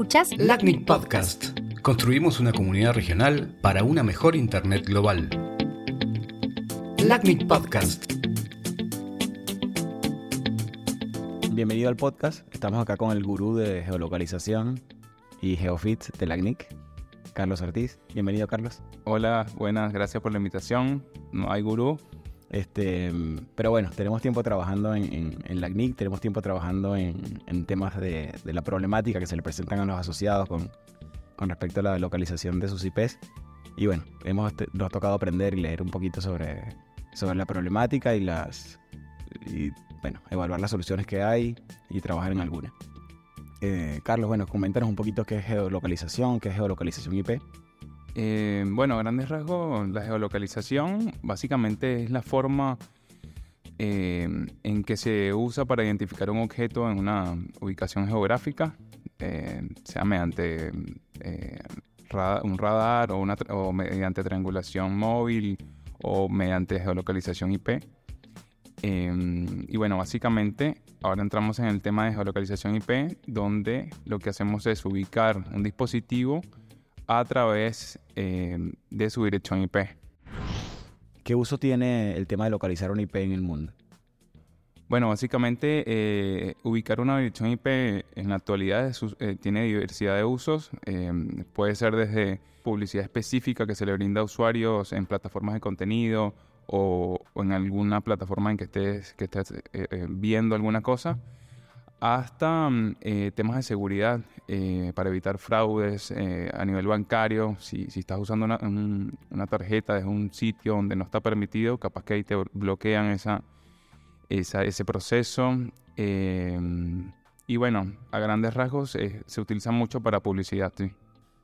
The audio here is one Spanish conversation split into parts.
Escuchás LACNIC Podcast. Construimos una comunidad regional para una mejor Internet global. LACNIC Podcast. Bienvenido al podcast. Estamos acá con el gurú de geolocalización y Geofit de LACNIC, Carlos Ortiz. Bienvenido, Carlos. Hola, buenas, gracias por la invitación. No hay gurú. Este, pero bueno, tenemos tiempo trabajando en, en, LACNIC, tenemos tiempo trabajando en, en temas de, de, la problemática que se le presentan a los asociados con, con respecto a la localización de sus IPs. Y bueno, hemos, nos ha tocado aprender y leer un poquito sobre, sobre la problemática y las y bueno, evaluar las soluciones que hay y trabajar en alguna. Eh, Carlos, bueno, coméntanos un poquito qué es geolocalización, qué es geolocalización IP. Eh, bueno, a grandes rasgos, la geolocalización básicamente es la forma eh, en que se usa para identificar un objeto en una ubicación geográfica, eh, sea mediante radar, un radar o, una, o mediante triangulación móvil o mediante geolocalización IP. y bueno, básicamente ahora entramos en el tema de geolocalización IP, donde lo que hacemos es ubicar un dispositivo a través eh, de su dirección IP. ¿Qué uso tiene el tema de localizar una IP en el mundo? Bueno, básicamente eh, ubicar una dirección IP en la actualidad eh, tiene diversidad de usos. Eh, puede ser desde publicidad específica que se le brinda a usuarios en plataformas de contenido o, o en alguna plataforma en que estés, que estés eh, viendo alguna cosa hasta mm, eh, temas de seguridad eh, para evitar fraudes eh, a nivel bancario. Si, si estás usando una, un, una, tarjeta desde un sitio donde no está permitido, capaz que ahí te bloquean esa, esa ese proceso. y bueno, a grandes rasgos se utiliza mucho para publicidad. ¿sí?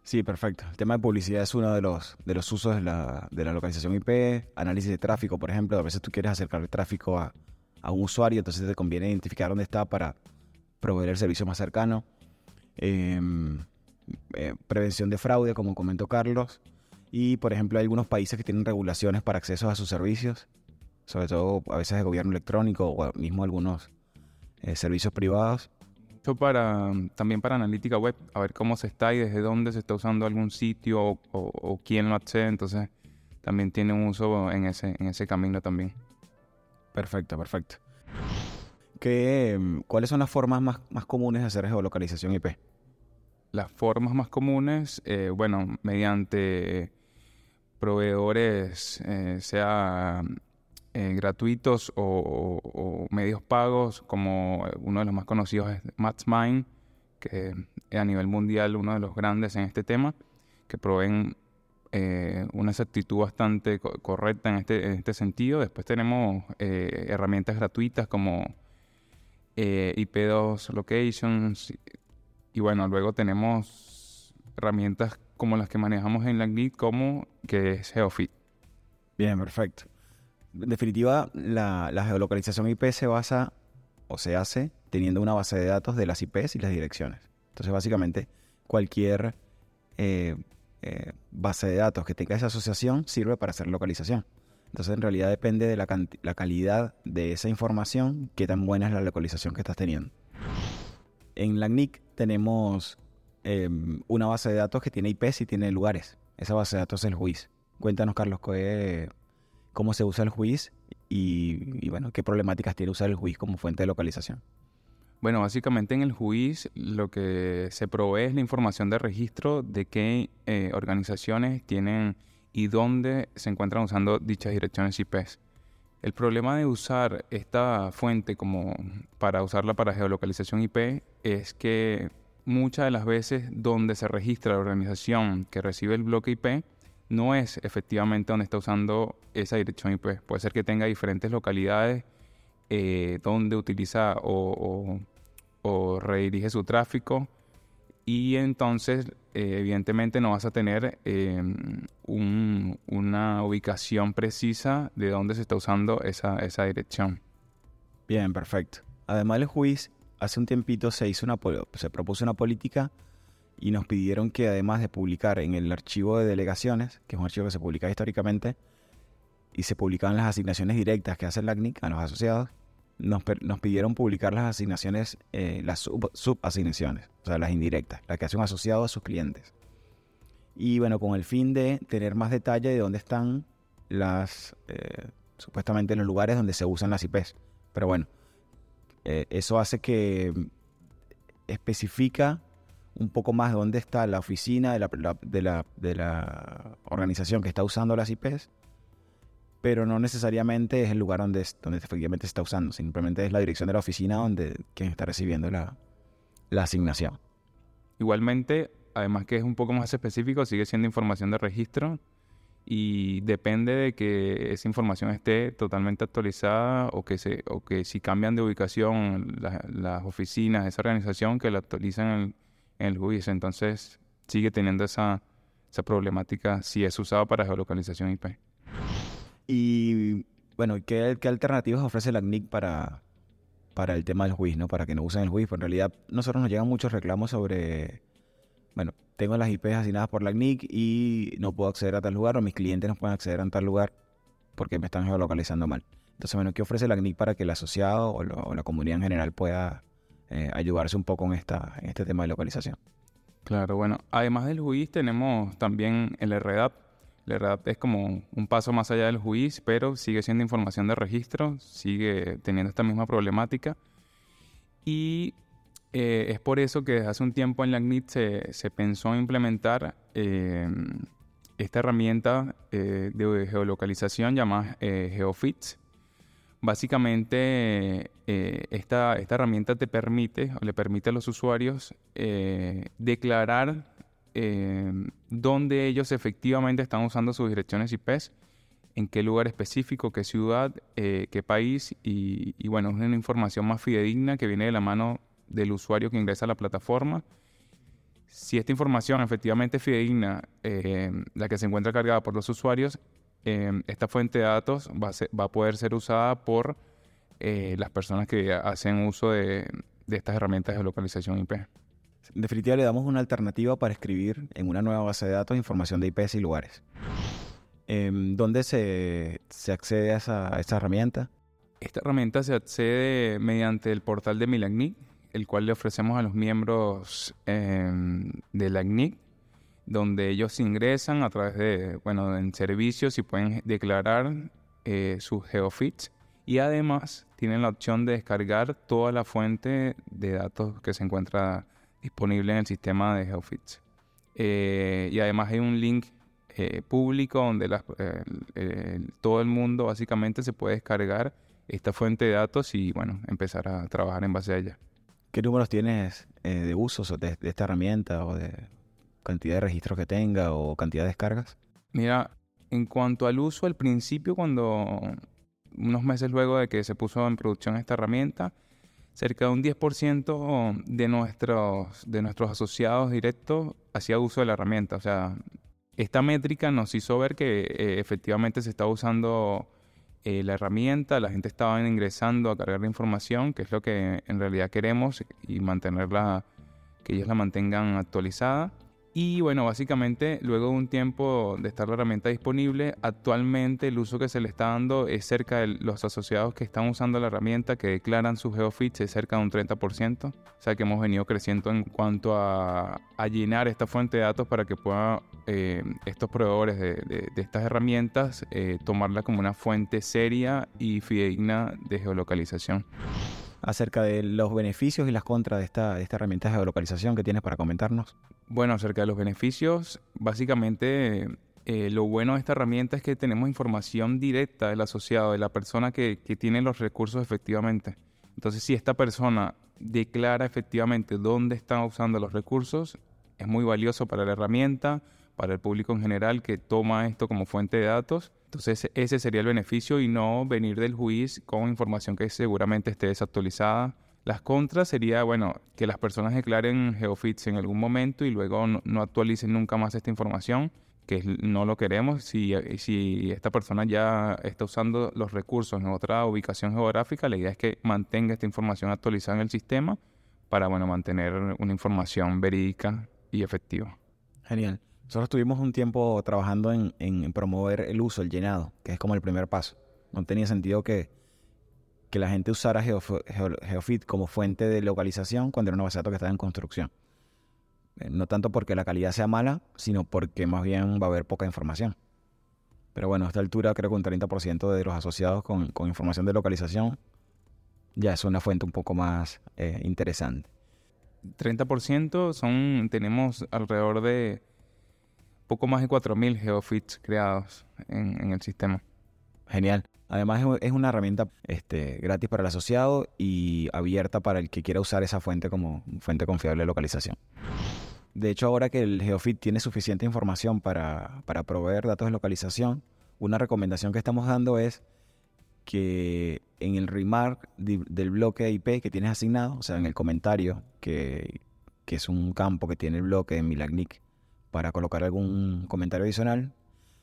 Sí, perfecto. El tema de publicidad es uno de los, de los usos de la, de la localización IP, análisis de tráfico, por ejemplo. A veces tú quieres acercar el tráfico a, a un usuario, entonces te conviene identificar dónde está para proveer el servicio más cercano, eh, eh, prevención de fraude, como comentó Carlos, y por ejemplo hay algunos países que tienen regulaciones para acceso a sus servicios, sobre todo a veces de gobierno electrónico o mismo algunos eh, servicios privados. Para, también para analítica web, a ver cómo se está y desde dónde se está usando algún sitio o, o, o quién lo accede, entonces también tiene un uso en ese, en ese camino también. Perfecto, perfecto. ¿Qué, ¿Cuáles son las formas más, más, comunes de hacer geolocalización IP? Las formas más comunes, eh, bueno, mediante proveedores, eh, sea eh, gratuitos o, medios pagos, como uno de los más conocidos es MaxMind, que a nivel mundial uno de los grandes en este tema, que proveen una exactitud bastante co correcta en este, en este sentido. Después tenemos herramientas gratuitas como eh, IP2 Locations. Y bueno, luego tenemos herramientas como las que manejamos en LACNIC, como que es GeoFit. Bien, perfecto. En definitiva, la, la, geolocalización IP se basa o se hace teniendo una base de datos de las IPs y las direcciones. Entonces, básicamente, cualquier eh, eh, base de datos que tenga esa asociación sirve para hacer localización. Entonces, en realidad depende de la, la, calidad de esa información, qué tan buena es la localización que estás teniendo. En LACNIC tenemos eh, una base de datos que tiene IPs y tiene lugares. Esa base de datos es el juiz. Cuéntanos, Carlos, ¿qué, cómo se usa el juiz y, y, bueno, qué problemáticas tiene usar el juiz como fuente de localización. Bueno, básicamente en el juiz lo que se provee es la información de registro de qué eh, organizaciones tienen y dónde se encuentran usando dichas direcciones IPs. El problema de usar esta fuente como para usarla para geolocalización IP es que muchas de las veces donde se registra la organización que recibe el bloque IP no es efectivamente donde está usando esa dirección IP. Puede ser que tenga diferentes localidades eh, donde utiliza o, o, redirige su tráfico y entonces eh, evidentemente no vas a tener un, una ubicación precisa de dónde se está usando esa, esa dirección. Bien, perfecto. Además el juiz hace un tiempito se hizo una se propuso una política y nos pidieron que además de publicar en el archivo de delegaciones, que es un archivo que se publica históricamente, y se publicaban las asignaciones directas que hace el LACNIC a los asociados, nos, pidieron publicar las asignaciones, eh, las subasignaciones, o sea, las indirectas, las que hace un asociado a sus clientes. Y bueno, con el fin de tener más detalle de dónde están las, eh, supuestamente los lugares donde se usan las IPs. Pero bueno, eh, eso hace que especifica un poco más dónde está la oficina de la, de la, de la organización que está usando las IPs pero no necesariamente es el lugar donde, donde efectivamente se está usando, simplemente es la dirección de la oficina donde quien está recibiendo la, la asignación. Igualmente, además que es un poco más específico, sigue siendo información de registro y depende de que esa información esté totalmente actualizada o que, se, o que si cambian de ubicación las oficinas de esa organización que la actualizan en, en el juicio. Entonces sigue teniendo esa, esa problemática si es usado para geolocalización IP. Y bueno, ¿qué, qué alternativas ofrece la CNIC para, para el tema del juicio, ¿no? Para que no usen el juicio. Pues en realidad, nosotros nos llegan muchos reclamos sobre, bueno, tengo las IPs asignadas por la CNIC y no puedo acceder a tal lugar, o mis clientes no pueden acceder a tal lugar porque me están geolocalizando mal. Entonces, bueno, ¿qué ofrece la CNIC para que el asociado o, la comunidad en general pueda eh, ayudarse un poco en, esta, en este tema de localización? Claro, bueno, además del juicio tenemos también el RDAP, la verdad es como un paso más allá del juicio, pero sigue siendo información de registro, sigue teniendo esta misma problemática. Y eh, es por eso que desde hace un tiempo en la CNIT se, pensó implementar eh, esta herramienta eh, de geolocalización llamada GeoFits. Básicamente, esta, esta herramienta te permite, o le permite a los usuarios declarar eh, dónde ellos efectivamente están usando sus direcciones IP, en qué lugar específico, qué ciudad, eh, qué país y, bueno, es una información más fidedigna que viene de la mano del usuario que ingresa a la plataforma. Si esta información efectivamente es fidedigna, eh, la que se encuentra cargada por los usuarios, esta fuente de datos va a, poder ser usada por las personas que hacen uso de, de estas herramientas de localización IP. En definitiva, le damos una alternativa para escribir en una nueva base de datos información de IPs y lugares. Em, ¿Dónde se, accede a esa, herramienta? Esta herramienta se accede mediante el portal de Milagnic, el cual le ofrecemos a los miembros em, de la CNIC, donde ellos ingresan a través de, bueno, en servicios y pueden declarar eh, sus geofits y además tienen la opción de descargar toda la fuente de datos que se encuentra disponible en el sistema de HealthFits. Eh, y además hay un link eh, público donde eh, todo el mundo básicamente se puede descargar esta fuente de datos y bueno, empezar a trabajar en base a ella. ¿Qué números tienes de usos de, de, esta herramienta o de cantidad de registros que tenga o cantidad de descargas? Mira, en cuanto al uso, al principio, cuando unos meses luego de que se puso en producción esta herramienta, cerca de un 10% de nuestros, de nuestros asociados directos hacía uso de la herramienta. O sea, esta métrica nos hizo ver que eh, efectivamente se estaba usando eh, la herramienta, la gente estaba ingresando a cargar la información, que es lo que en realidad queremos, y mantenerla, que ellos la mantengan actualizada. Y bueno, básicamente luego de un tiempo de estar la herramienta disponible, actualmente el uso que se le está dando es cerca de los asociados que están usando la herramienta, que declaran su geofits, es cerca de un 30%. O sea que hemos venido creciendo en cuanto a, llenar esta fuente de datos para que puedan eh, estos proveedores de, estas herramientas eh, tomarla como una fuente seria y fidedigna de geolocalización acerca de los beneficios y las contras de esta, de esta herramienta de geolocalización que tienes para comentarnos. Bueno, acerca de los beneficios, básicamente eh, lo bueno de esta herramienta es que tenemos información directa del asociado, de la persona que, que tiene los recursos efectivamente. Entonces, si esta persona declara efectivamente dónde están usando los recursos, es muy valioso para la herramienta, para el público en general que toma esto como fuente de datos entonces ese sería el beneficio y no venir del juicio con información que seguramente esté desactualizada. Las contras sería, bueno, que las personas declaren geofits en algún momento y luego no, actualicen nunca más esta información, que no lo queremos. Si, si esta persona ya está usando los recursos en otra ubicación geográfica, la idea es que mantenga esta información actualizada en el sistema para, bueno, mantener una información verídica y efectiva. Genial. Nosotros estuvimos un tiempo trabajando en, promover el uso, el llenado, que es como el primer paso. No tenía sentido que que la gente usara GeoFit como fuente de localización cuando era una base de datos que estaba en construcción. Eh, no tanto porque la calidad sea mala, sino porque más bien va a haber poca información. Pero bueno, a esta altura creo que un 30% de los asociados con, información de localización ya es una fuente un poco más eh, interesante. 30% son, tenemos alrededor de poco más de 4.000 geofits creados en, el sistema. Genial. Además es una herramienta este, gratis para el asociado y abierta para el que quiera usar esa fuente como fuente confiable de localización. De hecho, ahora que el GeoFit tiene suficiente información para, proveer datos de localización, una recomendación que estamos dando es que en el remark del bloque IP que tienes asignado, o sea, en el comentario, que, es un campo que tiene el bloque de Milagnic para colocar algún comentario adicional,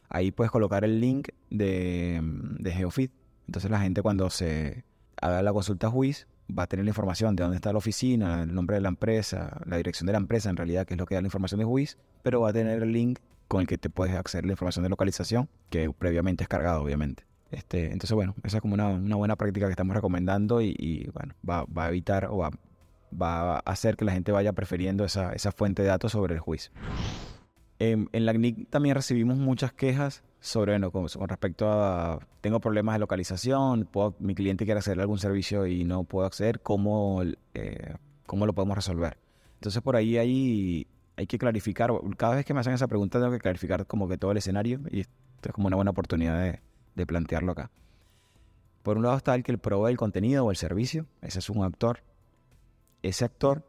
ahí puedes colocar el link de, de GeoFit. Entonces la gente cuando se haga la consulta juiz va a tener la información de dónde está la oficina, el nombre de la empresa, la dirección de la empresa en realidad, que es lo que da la información de juiz, pero va a tener el link con el que te puedes acceder a la información de localización, que previamente es cargado, obviamente. Este, entonces, bueno, esa es como una, buena práctica que estamos recomendando y, bueno, va, a evitar o va, a hacer que la gente vaya prefiriendo esa, fuente de datos sobre el juicio. En, en la CNIC también recibimos muchas quejas sobre, bueno, con, respecto a, tengo problemas de localización, mi cliente quiere hacer algún servicio y no puedo acceder, ¿cómo, eh, ¿cómo lo podemos resolver? Entonces por ahí hay, hay que clarificar, cada vez que me hacen esa pregunta tengo que clarificar como que todo el escenario y esto es como una buena oportunidad de, de plantearlo acá. Por un lado está el que provee el contenido o el servicio, ese es un actor. Ese actor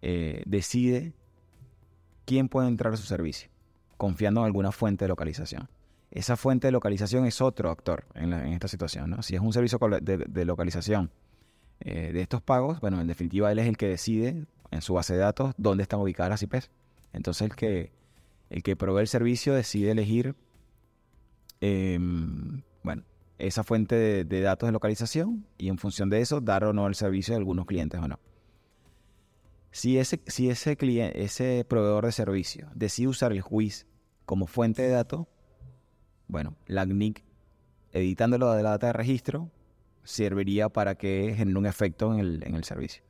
eh, decide quién puede entrar a su servicio, confiando en alguna fuente de localización. Esa fuente de localización es otro actor en, esta situación. Si es un servicio de, localización eh, de estos pagos, bueno, en definitiva él es el que decide en su base de datos dónde están ubicadas las IPs. Entonces el que, el que provee el servicio decide elegir Em, bueno, esa fuente de, datos de localización y en función de eso dar o no el servicio de algunos clientes o no. Si ese, si ese, cliente, ese proveedor de servicio decide usar el juiz como fuente de datos, bueno, la CNIC, editándolo de la data de registro, serviría para que genere un efecto en el, en el servicio.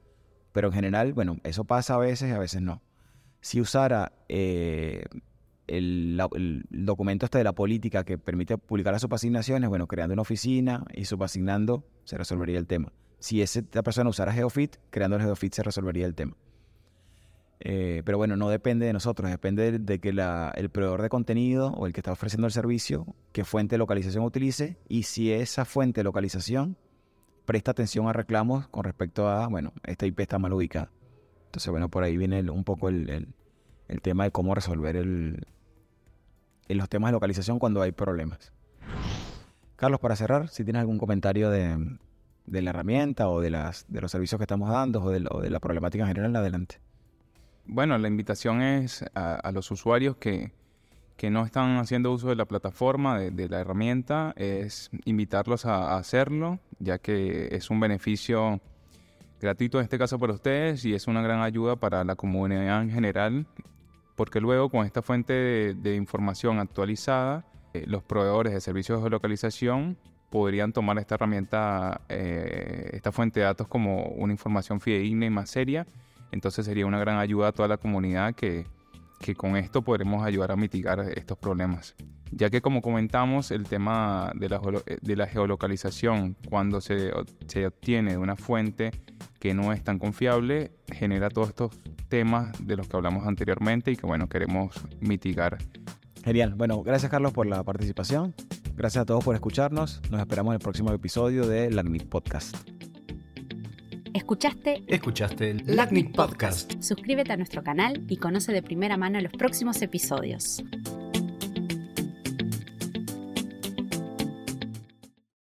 Pero en general, bueno, eso pasa a veces y a veces no. Si usara eh, el, documento este de la política que permite publicar las subasignaciones, bueno, creando una oficina y subasignando, se resolvería el tema. Si esa persona usara GeoFit, creando el GeoFit se resolvería el tema. Eh, pero bueno, no depende de nosotros, depende de que el proveedor de contenido o el que está ofreciendo el servicio, qué fuente de localización utilice y si esa fuente de localización presta atención a reclamos con respecto a, bueno, esta IP está mal ubicada. Entonces, bueno, por ahí viene un poco el, el tema de cómo resolver el, los temas de localización cuando hay problemas. Carlos, para cerrar, si tienes algún comentario de, la herramienta o de, las, de los servicios que estamos dando o de, la problemática en general, adelante. Bueno, la invitación es a, los usuarios que, no están haciendo uso de la plataforma, de, la herramienta, es invitarlos a, hacerlo, ya que es un beneficio gratuito en este caso para ustedes y es una gran ayuda para la comunidad en general porque luego con esta fuente de, información actualizada, eh, los proveedores de servicios de localización podrían tomar esta herramienta, eh, esta fuente de datos como una información fidedigna y más seria. Entonces sería una gran ayuda a toda la comunidad que, que con esto podremos ayudar a mitigar estos problemas. Ya que como comentamos, el tema de la, de la geolocalización, cuando se, se obtiene de una fuente que no es tan confiable, genera todos estos temas de los que hablamos anteriormente y que bueno, queremos mitigar. Genial. Bueno, gracias Carlos por la participación. Gracias a todos por escucharnos. Nos esperamos en el próximo episodio de LACNIC Podcast. ¿Escuchaste? Escuchaste el LACNIC Podcast. Suscríbete a nuestro canal y conoce de primera mano los próximos episodios.